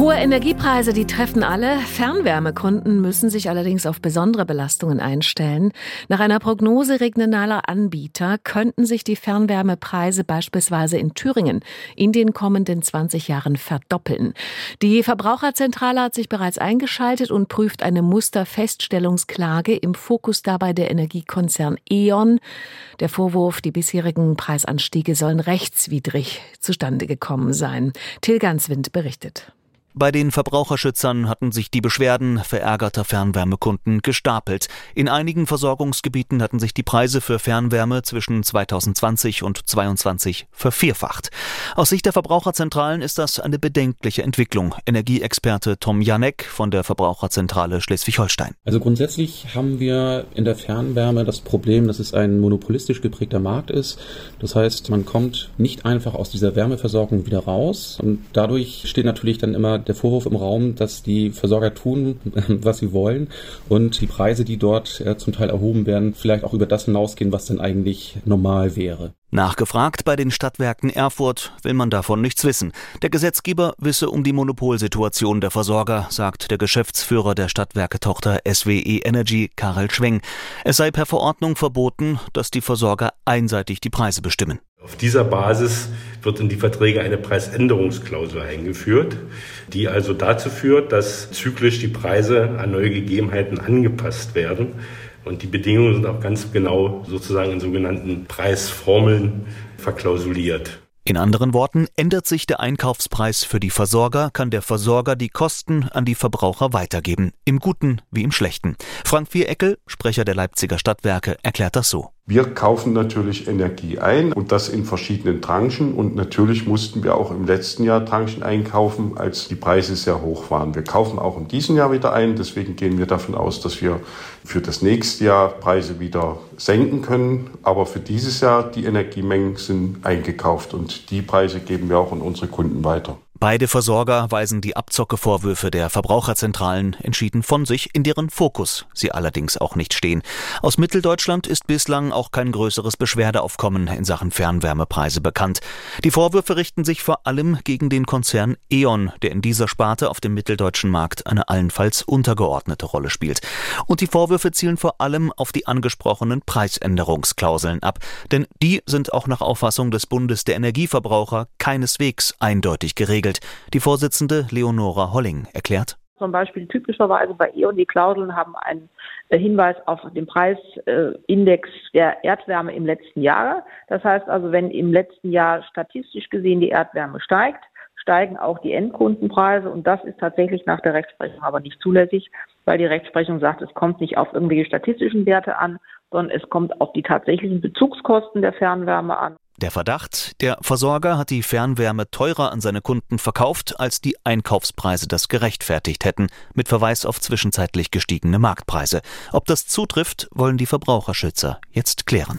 Hohe Energiepreise, die treffen alle. Fernwärmekunden müssen sich allerdings auf besondere Belastungen einstellen. Nach einer Prognose regionaler Anbieter könnten sich die Fernwärmepreise beispielsweise in Thüringen in den kommenden 20 Jahren verdoppeln. Die Verbraucherzentrale hat sich bereits eingeschaltet und prüft eine Musterfeststellungsklage. Im Fokus dabei der Energiekonzern E.ON. Der Vorwurf, die bisherigen Preisanstiege sollen rechtswidrig zustande gekommen sein. Till Ganswind berichtet. Bei den Verbraucherschützern hatten sich die Beschwerden verärgerter Fernwärmekunden gestapelt. In einigen Versorgungsgebieten hatten sich die Preise für Fernwärme zwischen 2020 und 2022 vervierfacht. Aus Sicht der Verbraucherzentralen ist das eine bedenkliche Entwicklung. Energieexperte Tom Janek von der Verbraucherzentrale Schleswig-Holstein. Also grundsätzlich haben wir in der Fernwärme das Problem, dass es ein monopolistisch geprägter Markt ist. Das heißt, man kommt nicht einfach aus dieser Wärmeversorgung wieder raus und dadurch steht natürlich dann immer der Vorwurf im Raum, dass die Versorger tun, was sie wollen und die Preise, die dort zum Teil erhoben werden, vielleicht auch über das hinausgehen, was denn eigentlich normal wäre. Nachgefragt bei den Stadtwerken Erfurt will man davon nichts wissen. Der Gesetzgeber wisse um die Monopolsituation der Versorger, sagt der Geschäftsführer der Stadtwerke-Tochter SWE Energy, Karel Schweng. Es sei per Verordnung verboten, dass die Versorger einseitig die Preise bestimmen. Auf dieser Basis wird in die Verträge eine Preisänderungsklausel eingeführt, die also dazu führt, dass zyklisch die Preise an neue Gegebenheiten angepasst werden. Und die Bedingungen sind auch ganz genau sozusagen in sogenannten Preisformeln verklausuliert. In anderen Worten, ändert sich der Einkaufspreis für die Versorger, kann der Versorger die Kosten an die Verbraucher weitergeben, im Guten wie im Schlechten. Frank Viereckel, Sprecher der Leipziger Stadtwerke, erklärt das so. Wir kaufen natürlich Energie ein und das in verschiedenen Tranchen. Und natürlich mussten wir auch im letzten Jahr Tranchen einkaufen, als die Preise sehr hoch waren. Wir kaufen auch in diesem Jahr wieder ein. Deswegen gehen wir davon aus, dass wir für das nächste Jahr Preise wieder senken können. Aber für dieses Jahr die Energiemengen sind eingekauft und die Preise geben wir auch an unsere Kunden weiter. Beide Versorger weisen die Abzockevorwürfe der Verbraucherzentralen entschieden von sich, in deren Fokus sie allerdings auch nicht stehen. Aus Mitteldeutschland ist bislang auch kein größeres Beschwerdeaufkommen in Sachen Fernwärmepreise bekannt. Die Vorwürfe richten sich vor allem gegen den Konzern E.ON, der in dieser Sparte auf dem mitteldeutschen Markt eine allenfalls untergeordnete Rolle spielt. Und die Vorwürfe zielen vor allem auf die angesprochenen Preisänderungsklauseln ab, denn die sind auch nach Auffassung des Bundes der Energieverbraucher keineswegs eindeutig geregelt geregelt. Die Vorsitzende Leonora Holling erklärt. Zum Beispiel typischerweise bei E.ON die Klauseln haben einen äh, Hinweis auf den Preisindex der Erdwärme im letzten Jahr. Das heißt also, wenn im letzten Jahr statistisch gesehen die Erdwärme steigt, steigen auch die Endkundenpreise und das ist tatsächlich nach der Rechtsprechung aber nicht zulässig, weil die Rechtsprechung sagt, es kommt nicht auf irgendwelche statistischen Werte an, sondern es kommt auf die tatsächlichen Bezugskosten der Fernwärme an. Der Verdacht, der Versorger hat die Fernwärme teurer an seine Kunden verkauft, als die Einkaufspreise das gerechtfertigt hätten, mit Verweis auf zwischenzeitlich gestiegene Marktpreise. Ob das zutrifft, wollen die Verbraucherschützer jetzt klären.